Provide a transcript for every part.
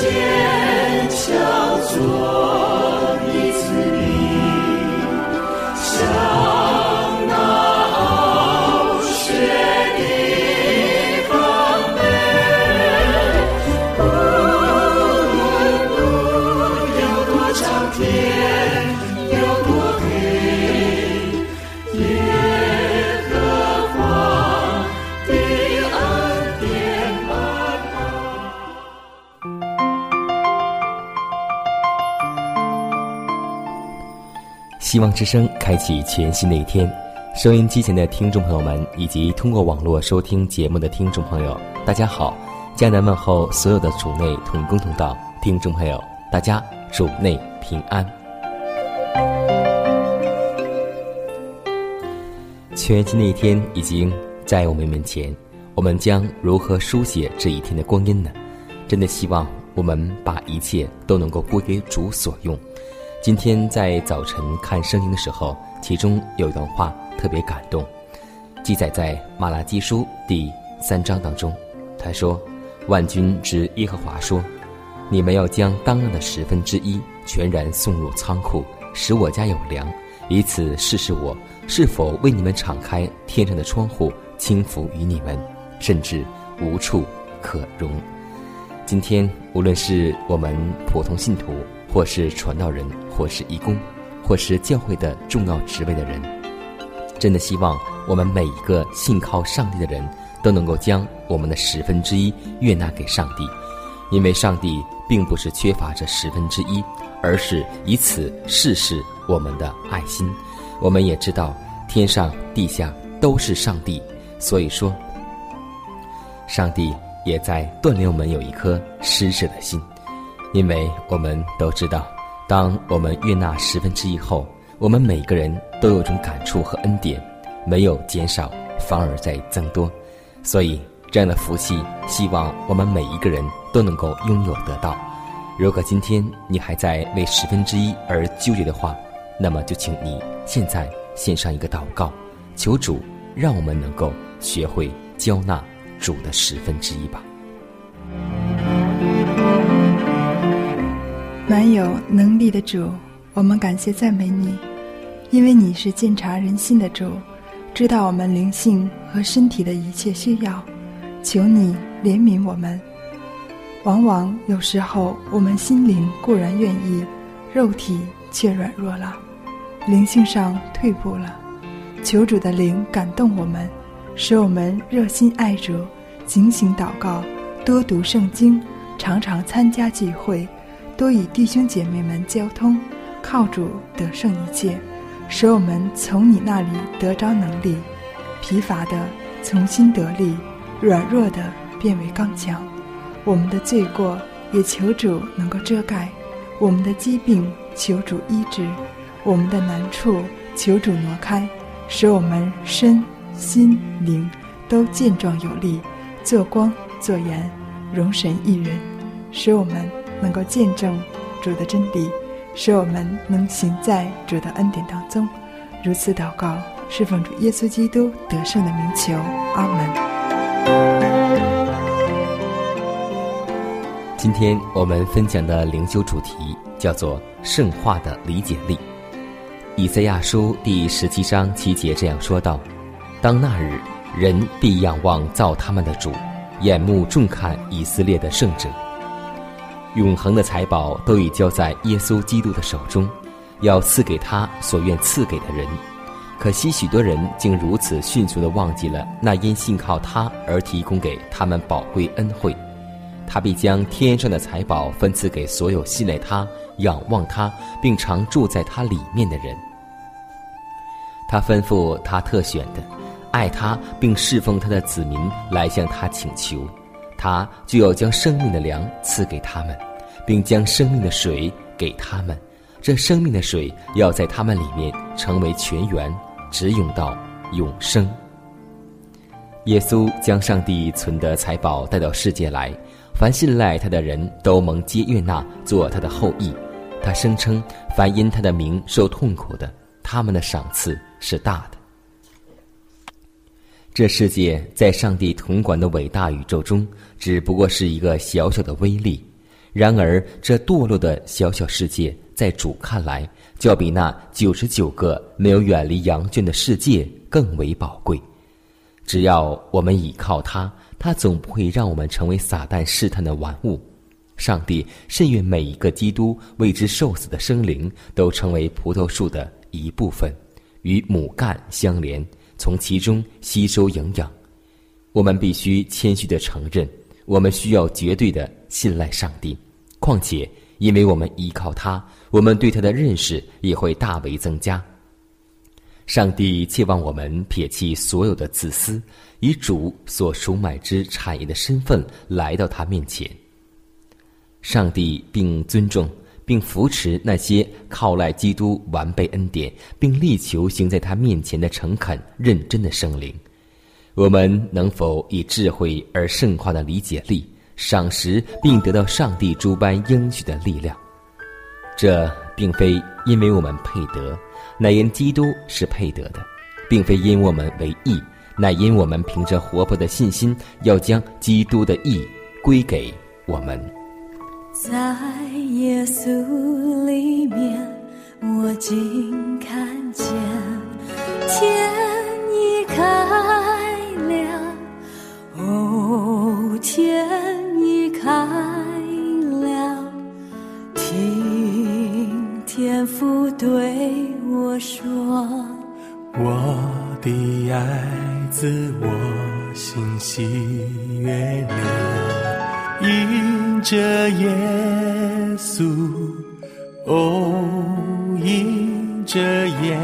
坚强做。希望之声开启全新的一天，收音机前的听众朋友们，以及通过网络收听节目的听众朋友，大家好！迦南问候所有的主内同工同道听众朋友，大家主内平安。全新的一天已经在我们面前，我们将如何书写这一天的光阴呢？真的希望我们把一切都能够归给主所用。今天在早晨看圣经的时候，其中有一段话特别感动，记载在马拉基书第三章当中。他说：“万军之耶和华说，你们要将当纳的十分之一全然送入仓库，使我家有粮，以此试试我是否为你们敞开天上的窗户，倾福于你们，甚至无处可容。”今天无论是我们普通信徒，或是传道人，或是义工，或是教会的重要职位的人，真的希望我们每一个信靠上帝的人都能够将我们的十分之一悦纳给上帝，因为上帝并不是缺乏这十分之一，而是以此试试我们的爱心。我们也知道天上地下都是上帝，所以说，上帝也在锻炼我们有一颗施舍的心。因为我们都知道，当我们悦纳十分之一后，我们每个人都有种感触和恩典，没有减少，反而在增多。所以，这样的福气，希望我们每一个人都能够拥有得到。如果今天你还在为十分之一而纠结的话，那么就请你现在献上一个祷告，求主让我们能够学会交纳主的十分之一吧。满有能力的主，我们感谢赞美你，因为你是鉴察人心的主，知道我们灵性和身体的一切需要。求你怜悯我们。往往有时候，我们心灵固然愿意，肉体却软弱了，灵性上退步了。求主的灵感动我们，使我们热心爱主，警醒祷告，多读圣经，常常参加聚会。多与弟兄姐妹们交通，靠主得胜一切，使我们从你那里得着能力，疲乏的重新得力，软弱的变为刚强。我们的罪过也求主能够遮盖，我们的疾病求主医治，我们的难处求主挪开，使我们身心灵都健壮有力，做光做盐，容神一人，使我们。能够见证主的真理，使我们能行在主的恩典当中。如此祷告，侍奉主耶稣基督得胜的名求。阿门。今天我们分享的灵修主题叫做“圣化的理解力”。以赛亚书第十七章七节这样说道：“当那日，人必仰望造他们的主，眼目重看以色列的圣者。”永恒的财宝都已交在耶稣基督的手中，要赐给他所愿赐给的人。可惜许多人竟如此迅速地忘记了那因信靠他而提供给他们宝贵恩惠。他必将天上的财宝分赐给所有信赖他、仰望他，并常住在他里面的人。他吩咐他特选的、爱他并侍奉他的子民来向他请求，他就要将生命的粮赐给他们，并将生命的水给他们。这生命的水要在他们里面成为泉源，直涌到永生。耶稣将上帝存的财宝带到世界来，凡信赖他的人都蒙接悦纳，做他的后裔。他声称，凡因他的名受痛苦的，他们的赏赐是大的。这世界在上帝统管的伟大宇宙中，只不过是一个小小的微粒。然而，这堕落的小小世界，在主看来，就要比那九十九个没有远离羊圈的世界更为宝贵。只要我们倚靠他，他总不会让我们成为撒旦试探的玩物。上帝甚愿每一个基督为之受死的生灵都成为葡萄树的一部分，与母干相连，从其中吸收营养。我们必须谦虚的承认，我们需要绝对的信赖上帝。况且，因为我们依靠他，我们对他的认识也会大为增加。上帝期望我们撇弃所有的自私，以主所赎买之产业的身份来到他面前。上帝并尊重并扶持那些靠赖基督完备恩典，并力求行在他面前的诚恳认真的圣灵。我们能否以智慧而圣化的理解力，赏识并得到上帝诸般应许的力量？这并非因为我们配得。乃因基督是配得的，并非因我们为义，乃因我们凭着活泼的信心，要将基督的义归给我们。在耶稣里面，我竟看见天已开了，哦，天已开了，听天父对。我说，我的爱自我心喜悦了，因着耶稣，哦，因着耶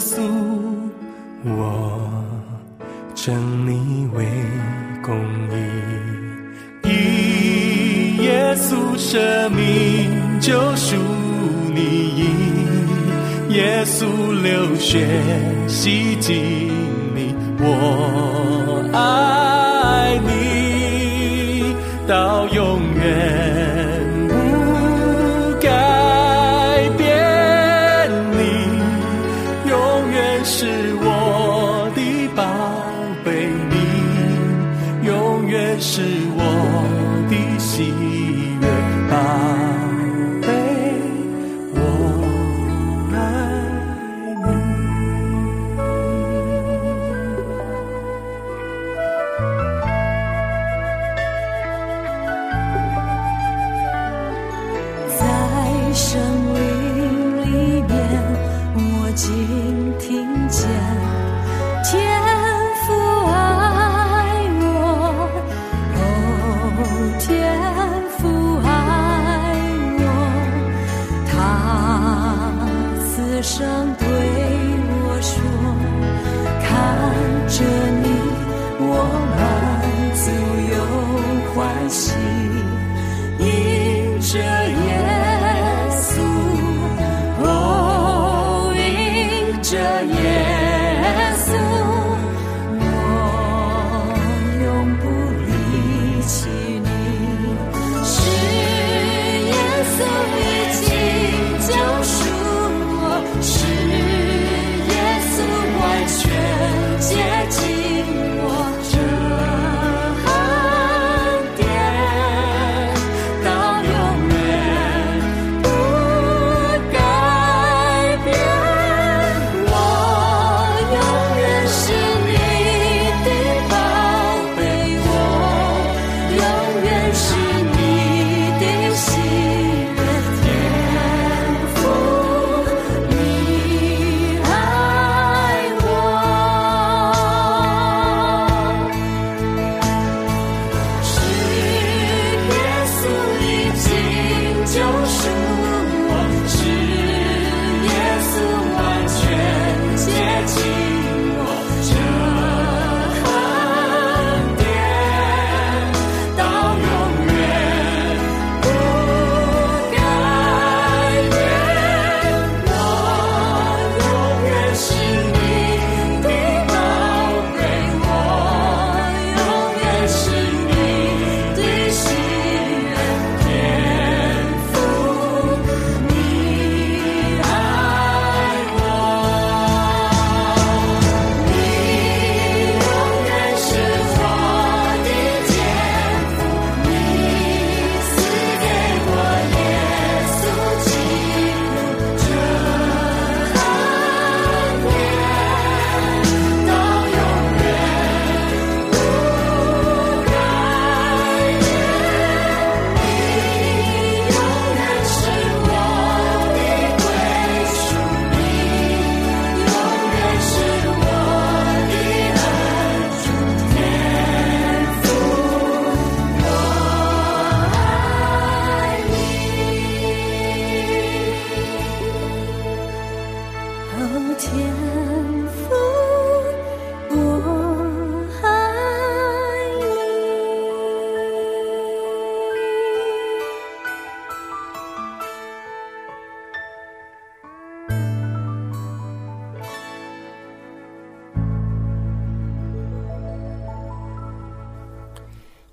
稣，我称你为公义，以耶稣生命救赎你。耶稣流血洗净你，我到永远。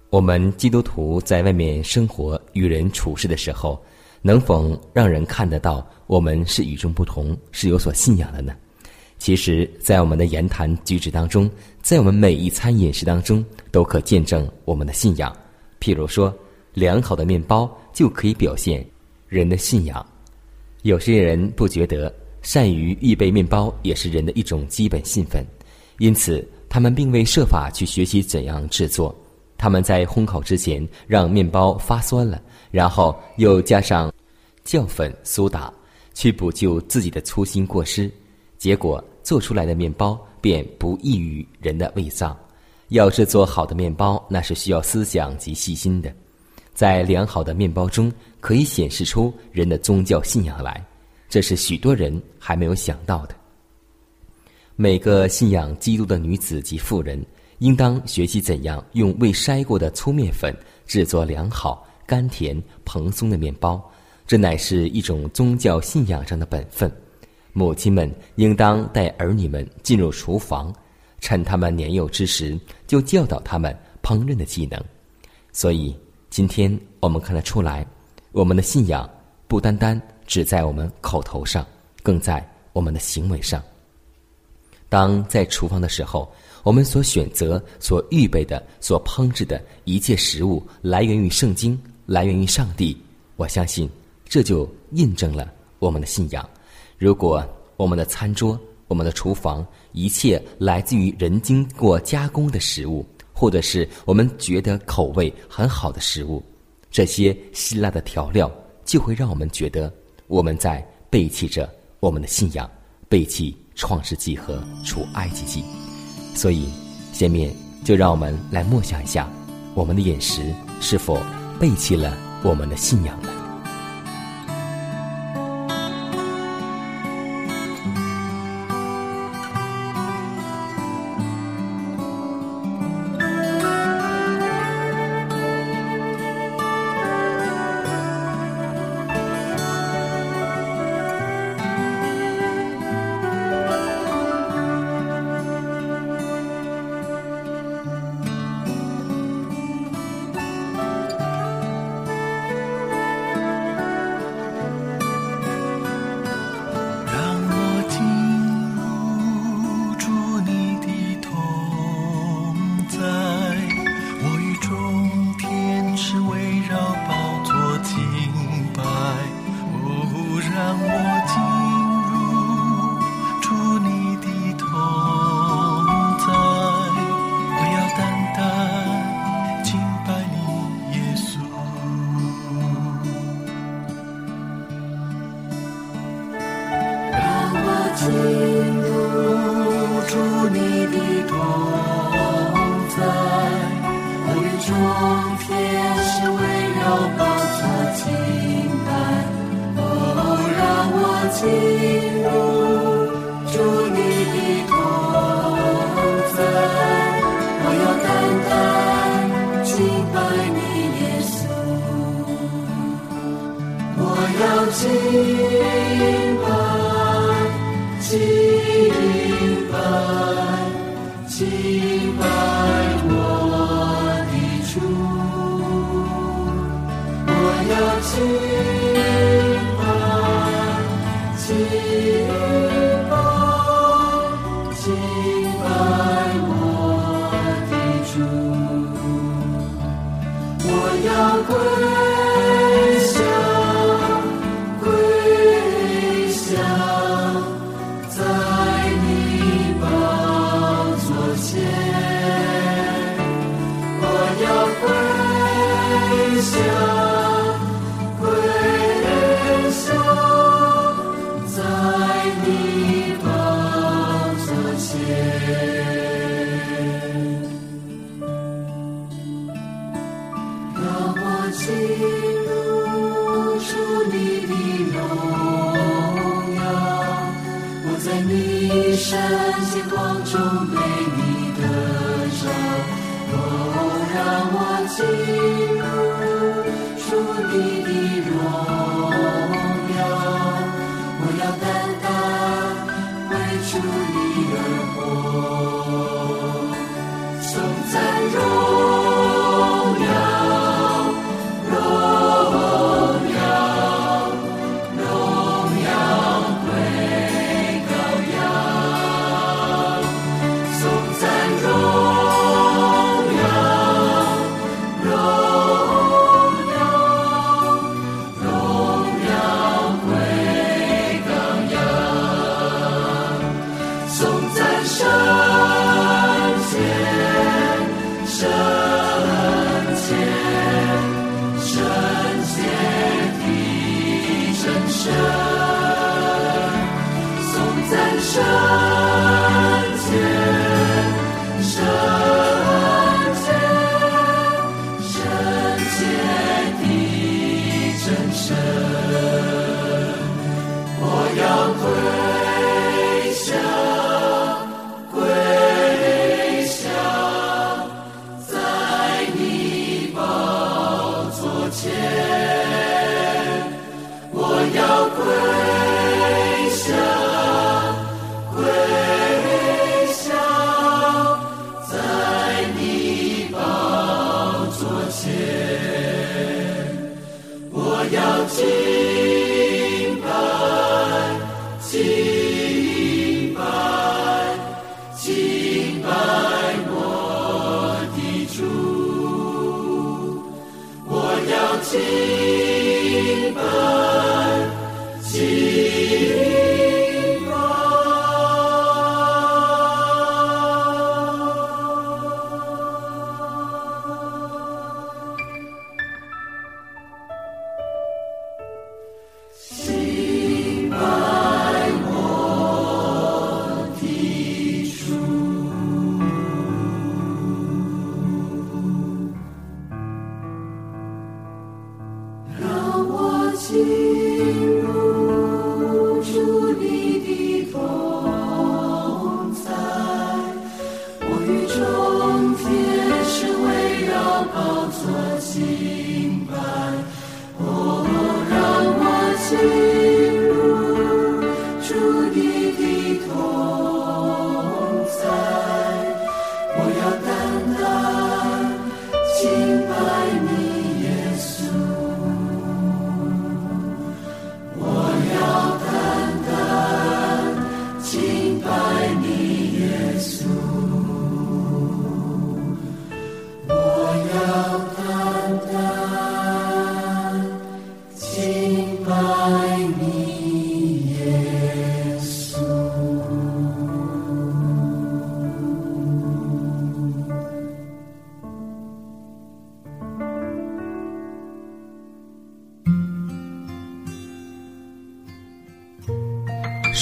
我们基督徒在外面生活、与人处事的时候，能否让人看得到我们是与众不同、是有所信仰的呢？其实，在我们的言谈举止当中，在我们每一餐饮食当中，都可见证我们的信仰。譬如说，良好的面包就可以表现人的信仰。有些人不觉得善于预备面包也是人的一种基本信分，因此他们并未设法去学习怎样制作。他们在烘烤之前让面包发酸了，然后又加上酵粉、苏打，去补救自己的粗心过失，结果做出来的面包便不易于人的胃脏。要制作好的面包，那是需要思想及细心的。在良好的面包中，可以显示出人的宗教信仰来，这是许多人还没有想到的。每个信仰基督的女子及妇人。应当学习怎样用未筛过的粗面粉制作良好、甘甜、蓬松的面包，这乃是一种宗教信仰上的本分。母亲们应当带儿女们进入厨房，趁他们年幼之时就教导他们烹饪的技能。所以，今天我们看得出来，我们的信仰不单单只在我们口头上，更在我们的行为上。当在厨房的时候。我们所选择、所预备的、所烹制的一切食物，来源于圣经，来源于上帝。我相信，这就印证了我们的信仰。如果我们的餐桌、我们的厨房，一切来自于人经过加工的食物，或者是我们觉得口味很好的食物，这些辛辣的调料，就会让我们觉得我们在背弃着我们的信仰，背弃创世纪和出埃及记。所以，下面就让我们来默想一下，我们的饮食是否背弃了我们的信仰呢？清白，清白，清白 You. 入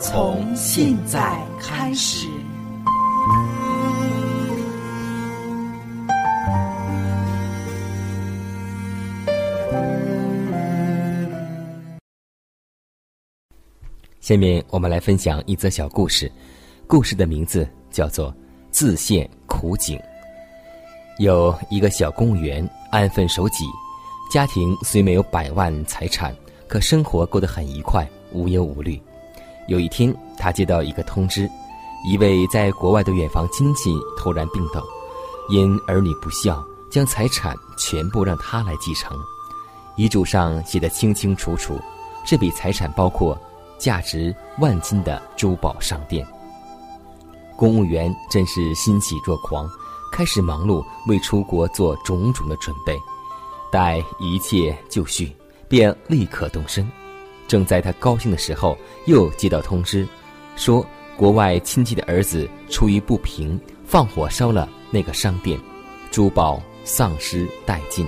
从现在开始。下面我们来分享一则小故事，故事的名字叫做《自陷苦井》。有一个小公务员安分守己，家庭虽没有百万财产，可生活过得很愉快，无忧无虑。有一天，他接到一个通知，一位在国外的远房亲戚突然病倒，因儿女不孝，将财产全部让他来继承。遗嘱上写得清清楚楚，这笔财产包括价值万金的珠宝商店。公务员真是欣喜若狂，开始忙碌为出国做种种的准备。待一切就绪，便立刻动身。正在他高兴的时候，又接到通知，说国外亲戚的儿子出于不平，放火烧了那个商店，珠宝丧失殆尽。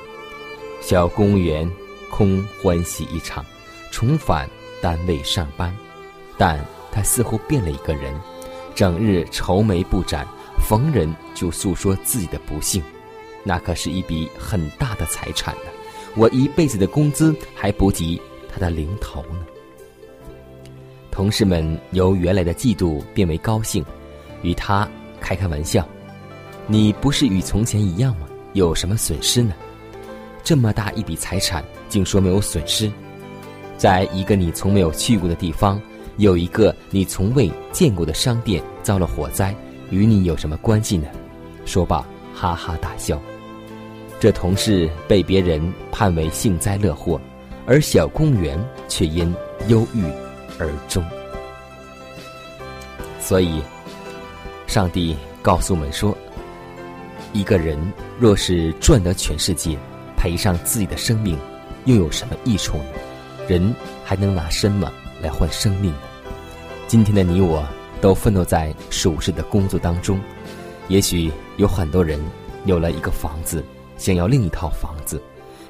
小公务员空欢喜一场，重返单位上班，但他似乎变了一个人，整日愁眉不展，逢人就诉说自己的不幸。那可是一笔很大的财产呢，我一辈子的工资还不及他的零头呢。同事们由原来的嫉妒变为高兴，与他开开玩笑：“你不是与从前一样吗？有什么损失呢？这么大一笔财产，竟说没有损失？在一个你从没有去过的地方，有一个你从未见过的商店遭了火灾，与你有什么关系呢？”说罢，哈哈大笑。这同事被别人判为幸灾乐祸，而小公务员却因忧郁。而终。所以，上帝告诉我们说：一个人若是赚得全世界，赔上自己的生命，又有什么益处呢？人还能拿什么来换生命呢？今天的你我都奋斗在属世的工作当中，也许有很多人有了一个房子，想要另一套房子；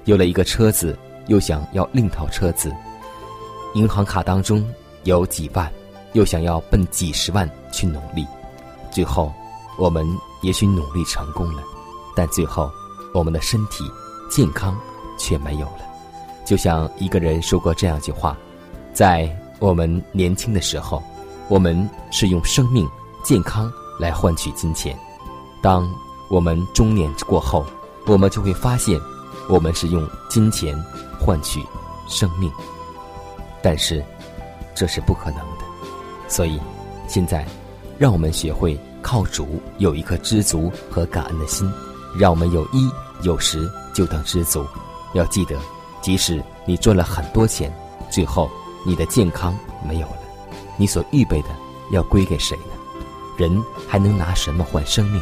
有了一个车子，又想要另套车子。银行卡当中。有几万，又想要奔几十万去努力，最后我们也许努力成功了，但最后我们的身体健康却没有了。就像一个人说过这样一句话：在我们年轻的时候，我们是用生命健康来换取金钱；当我们中年过后，我们就会发现，我们是用金钱换取生命。但是。这是不可能的，所以，现在，让我们学会靠主，有一颗知足和感恩的心，让我们有一有时就当知足。要记得，即使你赚了很多钱，最后你的健康没有了，你所预备的要归给谁呢？人还能拿什么换生命？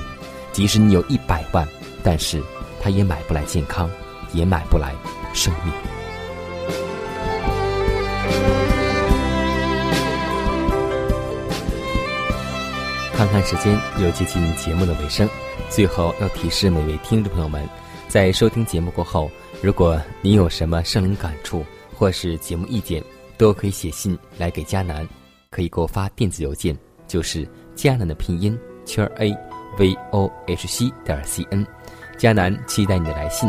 即使你有一百万，但是他也买不来健康，也买不来生命。看看时间，又接近节目的尾声。最后要提示每位听众朋友们，在收听节目过后，如果你有什么生灵感触或是节目意见，都可以写信来给佳南，可以给我发电子邮件，就是佳南的拼音圈 a v o h c 点 c n。佳南期待你的来信，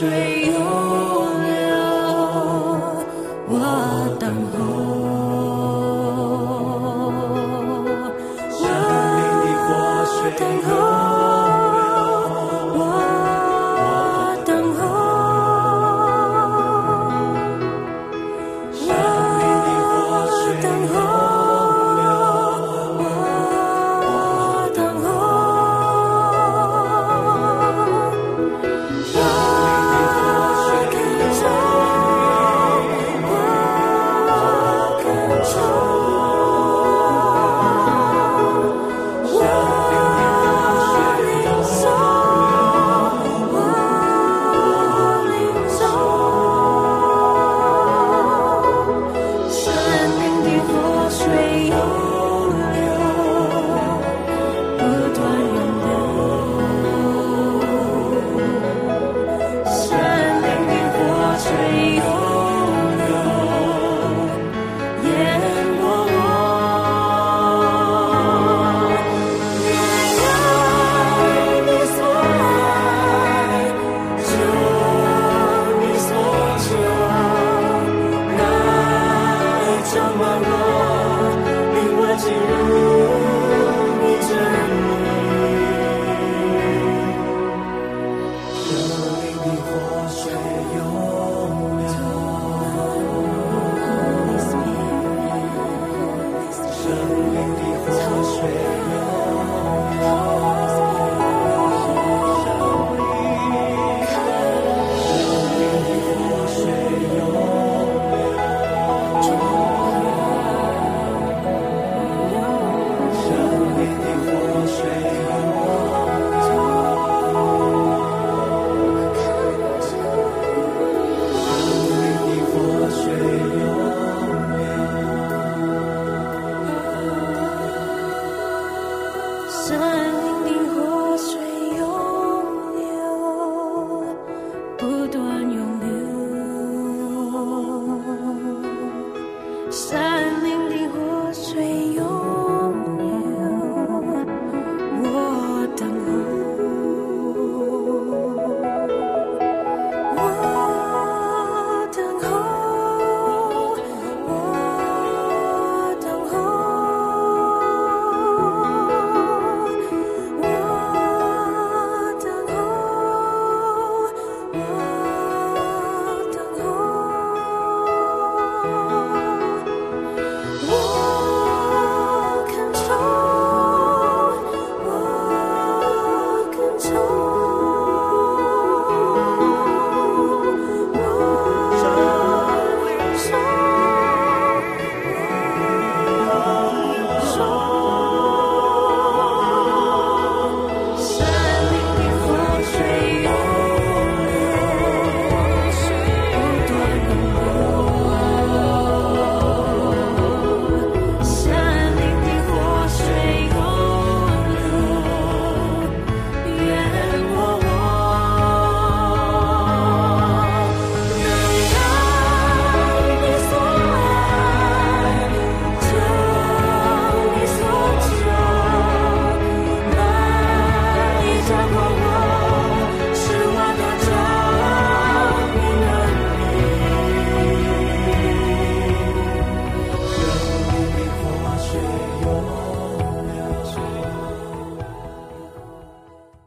水